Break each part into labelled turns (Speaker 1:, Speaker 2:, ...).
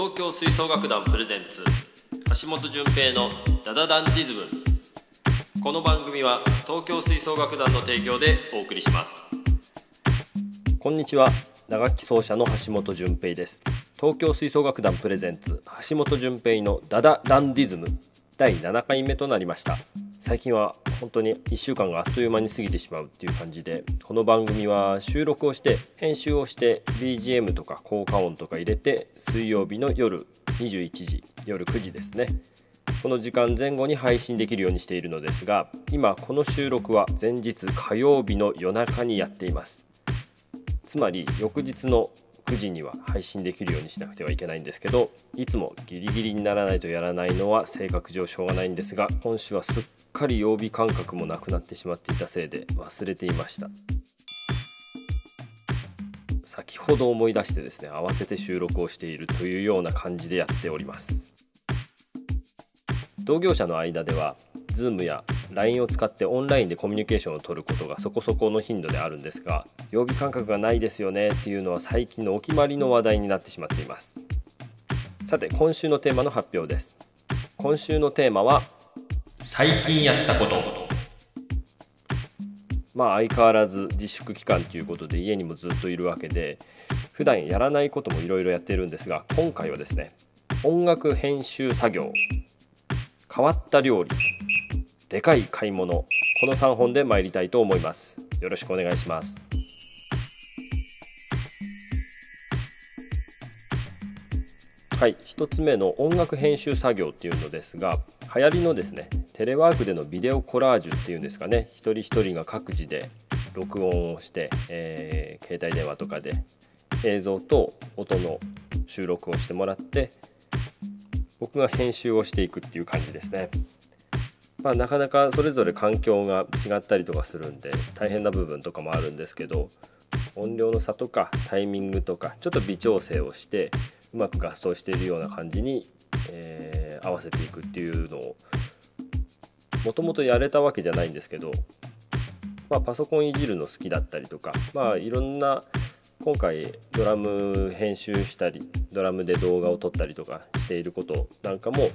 Speaker 1: 東京吹奏楽団プレゼンツ橋本純平のダダダンディズム。この番組は東京吹奏楽団の提供でお送りします。こんにちは。打楽器奏者の橋本純平です。東京吹奏楽団プレゼンツ橋本純平のダダダンディズム。第7回目となりました。最近は本当に1週間があっという間に過ぎてしまうっていう感じでこの番組は収録をして編集をして BGM とか効果音とか入れて水曜日の夜21時夜9時ですね。この時間前後に配信できるようにしているのですが今この収録は前日火曜日の夜中にやっています。つまり翌日の9時には配信できるようにしなくてはいけないんですけどいつもギリギリにならないとやらないのは性格上しょうがないんですが今週はすっかり曜日感覚もなくなってしまっていたせいで忘れていました。先ほど思い出してですね慌てて収録をしているというような感じでやっております。同業者の間では Zoom や LINE を使ってオンラインでコミュニケーションを取ることがそこそこの頻度であるんですが曜日感覚がないですよねっていうのは最近のお決まりの話題になってしまっています。さて今週のテーマの発表です。今週のテーマは最近やったこと。まあ相変わらず自粛期間ということで家にもずっといるわけで普段やらないこともいろいろやってるんですが今回はですね音楽編集作業。変わった料理でかい買い物。この3本で参りたいと思います。よろしくお願いします。はい。1つ目の音楽編集作業っていうのですが流行りのですねテレワークでのビデオコラージュっていうんですかね。一人一人が各自で録音をして、えー、携帯電話とかで映像と音の収録をしてもらって僕が編集をしていくっていう感じですね。まあ、なかなかそれぞれ環境が違ったりとかするんで大変な部分とかもあるんですけど音量の差とかタイミングとかちょっと微調整をしてうまく合奏しているような感じに、えー、合わせていくっていうのをもともとやれたわけじゃないんですけど、まあ、パソコンいじるの好きだったりとかまあいろんな今回ドラム編集したりドラムで動画を撮ったりとかしていることなんかも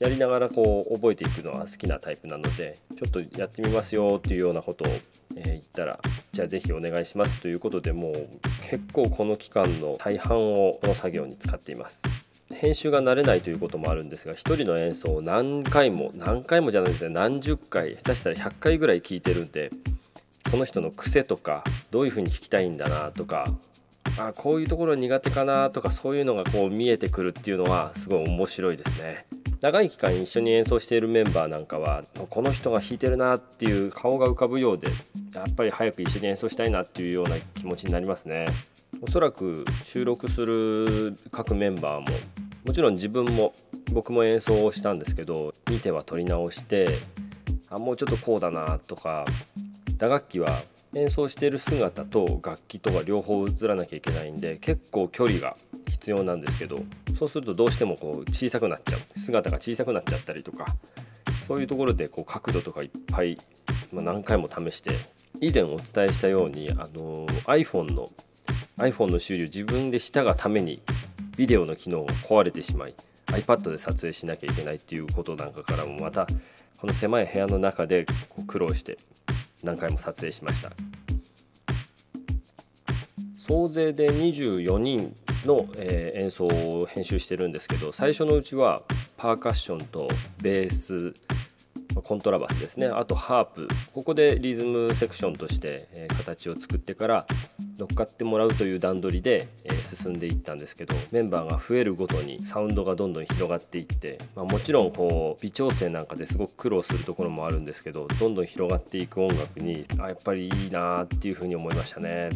Speaker 1: やりながらこう覚えていくのは好きなタイプなのでちょっとやってみますよっていうようなことを、え言ったらじゃあ是非お願いしますということでもう結構この期間の大半をこの作業に使っています編集が慣れないということもあるんですが1人の演奏を何回も何回もじゃないですね何十回下手したら100回ぐらい聴いてるんでその人の癖とかどういう風に弾きたいんだなとかあこういうところ苦手かなとかそういうのがこう見えてくるっていうのはすごい面白いですね。長い期間一緒に演奏しているメンバーなんかはこの人が弾いてるなっていう顔が浮かぶようでやっぱり早く一緒に演奏したいなっていうような気持ちになりますね。おそらく収録する各メンバーももちろん自分も僕も演奏をしたんですけど見ては撮り直してあもうちょっとこうだなとか打楽器は演奏している姿と楽器とが両方映らなきゃいけないんで結構距離が必要なんですけどそうするとどうしてもこう小さくなっちゃう。姿が小さくなっちゃったりとかそういうところでこう角度とかいっぱい、まあ、何回も試して以前お伝えしたようにあの iPhone の iPhone の修理を自分でしたがためにビデオの機能が壊れてしまい iPad で撮影しなきゃいけないっていうことなんかからもまたこの狭い部屋の中でこう苦労して何回も撮影しました。総勢で24人の、えー、演奏を編集してるんですけど最初のうちはパーカッションとベースコントラバスですね。あとハープ。ここでリズムセクションとして、えー、形を作ってから乗っかってもらうという段取りで、えー、進んでいったんですけどメンバーが増えるごとにサウンドがどんどん広がっていって、まあ、もちろんこう微調整なんかですごく苦労するところもあるんですけどどんどん広がっていく音楽にあやっぱりいいなっていうふうに思いましたね。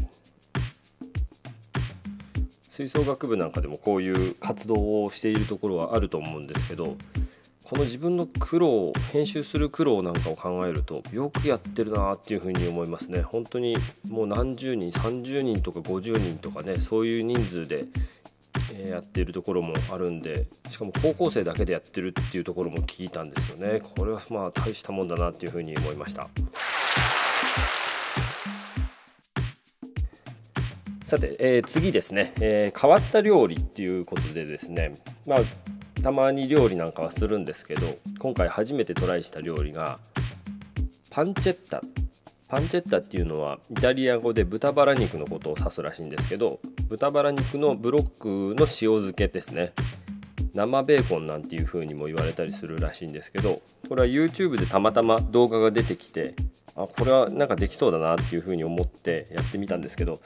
Speaker 1: 吹奏楽部なんかでもこういう活動をしているところはあると思うんですけどこの自分の苦労編集する苦労なんかを考えるとよくやってるなっていうふうに思いますね。本当にもう何十人30人とか50人とかねそういう人数でやっているところもあるんでしかも高校生だけでやってるっていうところも聞いたんですよね。これはまあ大したもんだなっていうふうに思いました。さて、えー、次ですね、えー、変わった料理っていうことでですね。まあたまに料理なんかはするんですけど今回初めてトライした料理がパンチェッタ。パンチェッタっていうのはイタリア語で豚バラ肉のことを指すらしいんですけど豚バラ肉のブロックの塩漬けですね。生ベーコンなんていう風にも言われたりするらしいんですけどこれは YouTube でたまたま動画が出てきてあこれはなんかできそうだなっていう風に思ってやってみたんですけど、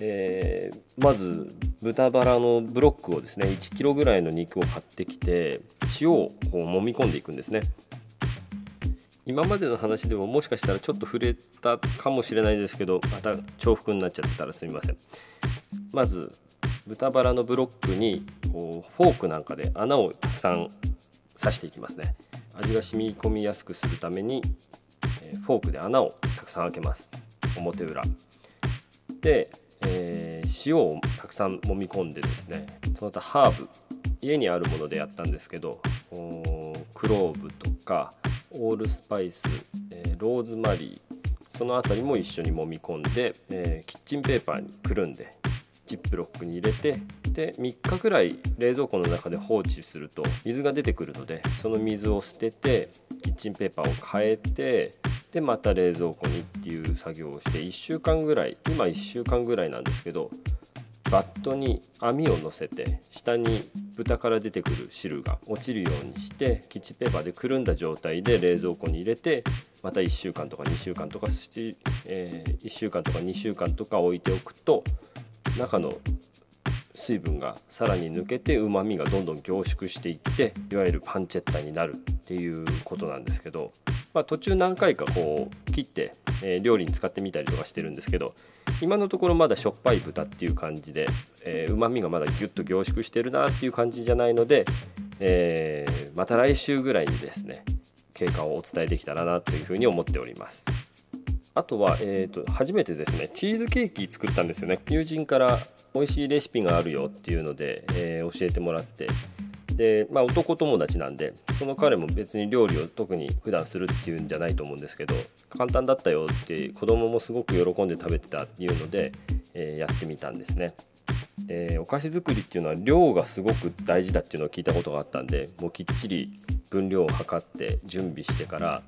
Speaker 1: えー、まず豚バラのブロックをですね 1kg ぐらいの肉を買ってきて塩をこう揉み込んでいくんですね。今までの話でももしかしたらちょっと触れたかもしれないですけどまた重複になっちゃってたらすみません。まず豚バラのブロックにこうフォークなんかで穴をたくさん刺していきますね。味が染み込みやすくするためにフォークで穴をたくさん開けます。表裏。で、えー、塩をたくさん揉み込んでですねその他ハーブ。家にあるものでやったんですけどクローブとかオールスパイス、えー、ローズマリーその辺りも一緒に揉み込んで、えー、キッチンペーパーにくるんでジップロックに入れてで3日くらい冷蔵庫の中で放置すると水が出てくるのでその水を捨ててキッチンペーパーを変えてでまた冷蔵庫にっていう作業をして1週間ぐらい今1週間ぐらいなんですけどバットに網を乗せて下に豚から出てくる汁が落ちるようにしてキッチンペーパーでくるんだ状態で冷蔵庫に入れてまた1週間とか2週間とかして、えー、1週間とか2週間とか置いておくと中の水分がさらに抜けてうまみがどんどん凝縮していっていわゆるパンチェッタになるっていうことなんですけど、まあ、途中何回かこう切って、え、料理に使ってみたりとかしてるんですけど今のところまだしょっぱい豚っていう感じでうまみがまだギュッと凝縮してるなっていう感じじゃないので、えー、また来週ぐらいにですね経過をお伝えできたらなというふうに思っております。あとは、えーと、初めてですねチーズケーキ作ったんですよね友人から美味しいレシピがあるよっていうので、えー、教えてもらってで、まあ、男友達なんでその彼も別に料理を特に普段するっていうんじゃないと思うんですけど簡単だったよって子供もすごく喜んで食べてたっていうので、えー、やってみたんですね。でお菓子作りっていうのは量がすごく大事だっていうのを聞いたことがあったんでもうきっちり分量を測って準備してから、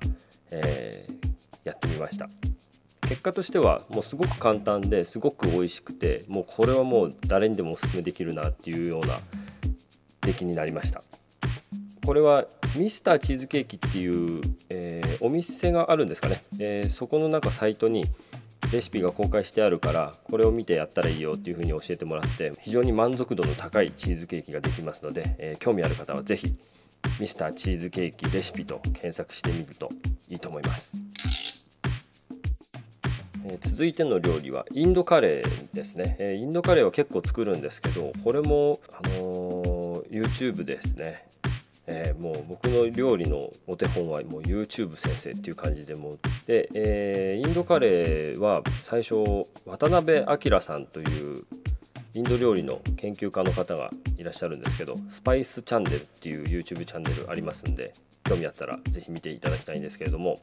Speaker 1: えー、やってみました。結果としてはもうすごく簡単ですごく美味しくてもうこれはもう誰にでもおすすめできるなっていうような出来になりました。これはミスターチーズケーキっていう、えー、お店があるんですかね、えー、そこのなんかサイトにレシピが公開してあるからこれを見てやったらいいよっていうふうに教えてもらって非常に満足度の高いチーズケーキができますので、えー、興味ある方は是非ミスターチーズケーキレシピと検索してみるといいと思います。え続いての料理はインドカレーですね、えインドカレーは結構作るんですけどこれも、あの YouTube ですね、えー、もう僕の料理のお手本はもう YouTube 先生っていう感じでもで、えー、インドカレーは最初渡辺明さんというインド料理の研究家の方がいらっしゃるんですけどスパイスチャンネルっていう YouTube チャンネルありますんで興味あったら是非見ていただきたいんですけれども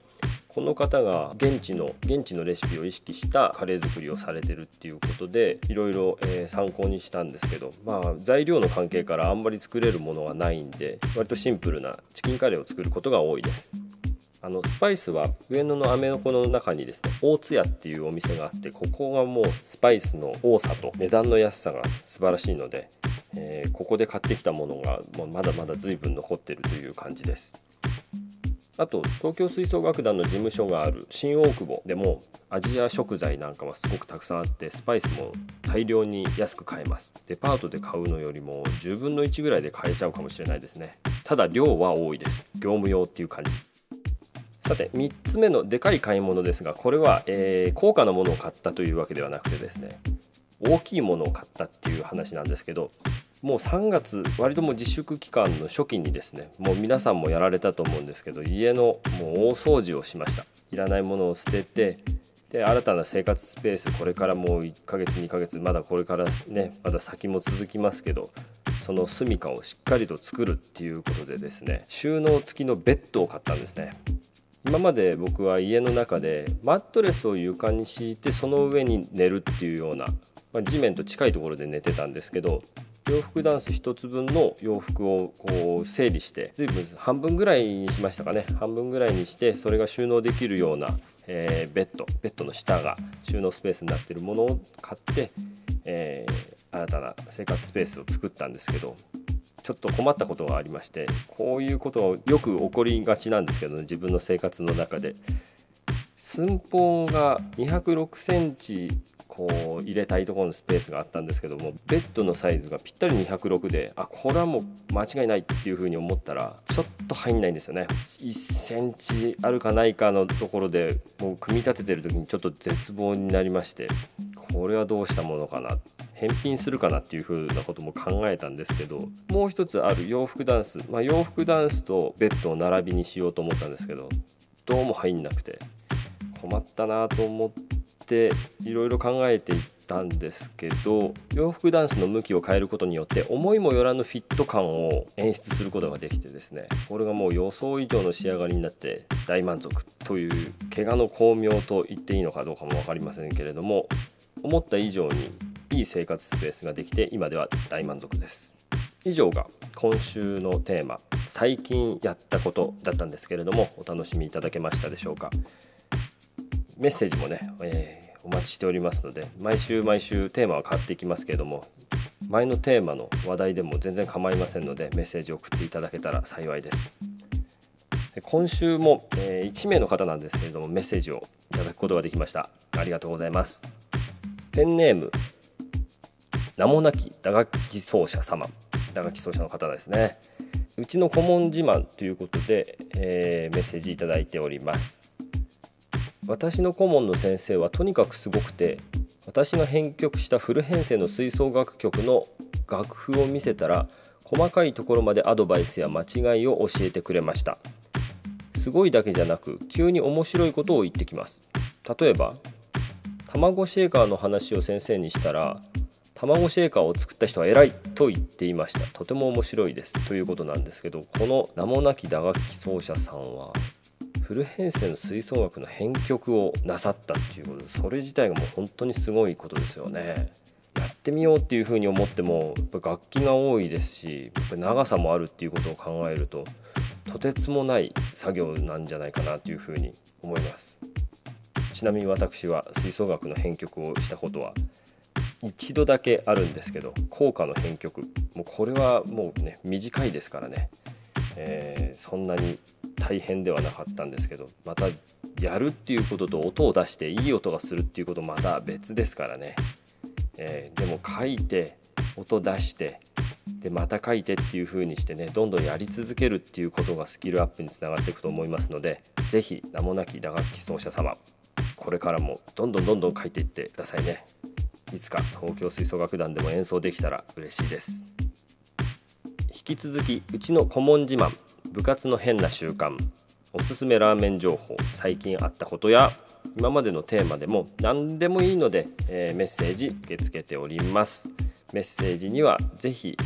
Speaker 1: この方が現地の現地のレシピを意識したカレー作りをされてるっていうことでいろいろ、参考にしたんですけどまあ材料の関係からあんまり作れるものはないんで割とシンプルなチキンカレーを作ることが多いです。あのスパイスは上野のアメノコの中にですね大津屋っていうお店があってここがもうスパイスの多さと値段の安さが素晴らしいので、えー、ここで買ってきたものがもうまだまだ随分残ってるという感じです。あと東京吹奏楽団の事務所がある新大久保でもアジア食材なんかはすごくたくさんあってスパイスも大量に安く買えます。デパートで買うのよりも10分の1ぐらいで買えちゃうかもしれないですね。ただ量は多いです。業務用っていう感じ。さて3つ目のでかい買い物ですがこれは、えー、高価なものを買ったというわけではなくてですね。大きいものを買ったっていう話なんですけどもう3月割とも自粛期間の初期にですねもう皆さんもやられたと思うんですけど家のもう大掃除をしました。いらないものを捨ててで新たな生活スペースこれからもう1ヶ月2ヶ月まだこれからねまだ先も続きますけどその住処をしっかりと作るっていうことでですね収納付きのベッドを買ったんですね。今まで僕は家の中でマットレスを床に敷いてその上に寝るっていうようなまあ、地面と近いところで寝てたんですけど洋服ダンス1つ分の洋服をこう整理して随分半分ぐらいにしましたかね。半分ぐらいにしてそれが収納できるような、えー、ベッドベッドの下が収納スペースになっているものを買って、えー、新たな生活スペースを作ったんですけどちょっと困ったことがありましてこういうことがよく起こりがちなんですけど、ね、自分の生活の中で。寸法が206センチこう入れたいところのスペースがあったんですけどもベッドのサイズがぴったり206であこれはもう間違いないっていうふうに思ったらちょっと入んないんですよね。1センチあるかないかのところでもう組み立ててる時にちょっと絶望になりましてこれはどうしたものかな返品するかなっていう風なことも考えたんですけどもう一つある洋服ダンス、まあ、洋服ダンスとベッドを並びにしようと思ったんですけどどうも入んなくて困ったなと思ってていろいろ考えていったんですけど洋服ダンスの向きを変えることによって思いもよらぬフィット感を演出することができてですねこれがもう予想以上の仕上がりになって大満足という怪我の巧妙と言っていいのかどうかも分かりませんけれども思った以上にいい生活スペースができて今では大満足です。以上が今週のテーマ最近やったことだったんですけれどもお楽しみいただけましたでしょうか？メッセージもね、えー、お待ちしておりますので毎週毎週テーマは変わっていきますけれども前のテーマの話題でも全然構いませんのでメッセージを送っていただけたら幸いです。今週も、えー、1名の方なんですけれどもメッセージをいただくことができました。ありがとうございます。ペンネーム名もなき打楽器奏者様。打楽器奏者の方ですね。うちの顧問自慢ということで、えー、メッセージいただいております。私の顧問の先生はとにかくすごくて私が編曲したフル編成の吹奏楽曲の楽譜を見せたら細かいところまでアドバイスや間違いを教えてくれました。すごいだけじゃなく急に面白いことを言ってきます。例えば卵シェーカーの話を先生にしたら卵シェーカーを作った人は偉いと言っていました。とても面白いです。ということなんですけどこの名もなき打楽器奏者さんはフル編成の吹奏楽の編曲をなさったっていうことでそれ自体がもう本当にすごいことですよね。やってみようっていうふうに思ってもやっぱ楽器が多いですしやっぱ長さもあるっていうことを考えるととてつもない作業なんじゃないかなというふうに思いますちなみに私は吹奏楽の編曲をしたことは一度だけあるんですけど効果の編曲もうこれはもうね短いですからね、えー、そんなに大変ではなかったんですけどまたやるっていうことと音を出していい音がするっていうことまた別ですからね、えー、でも書いて音出してでまた書いてっていう風にしてねどんどんやり続けるっていうことがスキルアップにつながっていくと思いますので是非名もなき打楽器奏者様これからもどんどんどんどん書いていってくださいね。いつか東京吹奏楽団でも演奏できたら嬉しいです。引き続きうちの顧問自慢部活の変な習慣おすすめラーメン情報最近あったことや今までのテーマでも何でもいいので、えー、メッセージ受け付けております。メッセージにはぜひ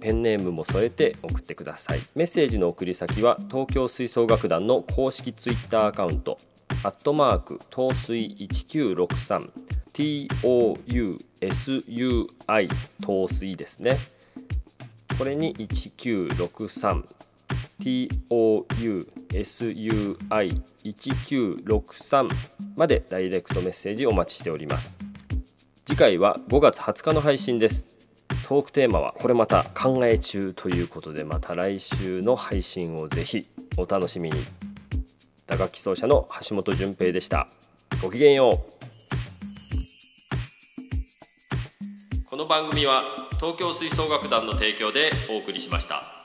Speaker 1: ペンネームも添えて送ってください。メッセージの送り先は東京吹奏楽団の公式ツイッターアカウントアットマーク東水1963 TOUSUI 東水ですね。これに1963 TOUSUI1963 までダイレクトメッセージお待ちしております。次回は5月20日の配信です。トークテーマはこれまた考え中ということでまた来週の配信をぜひお楽しみに。打楽器奏者の橋本淳平でした。ごきげんよう。この番組は東京吹奏楽団の提供でお送りしました。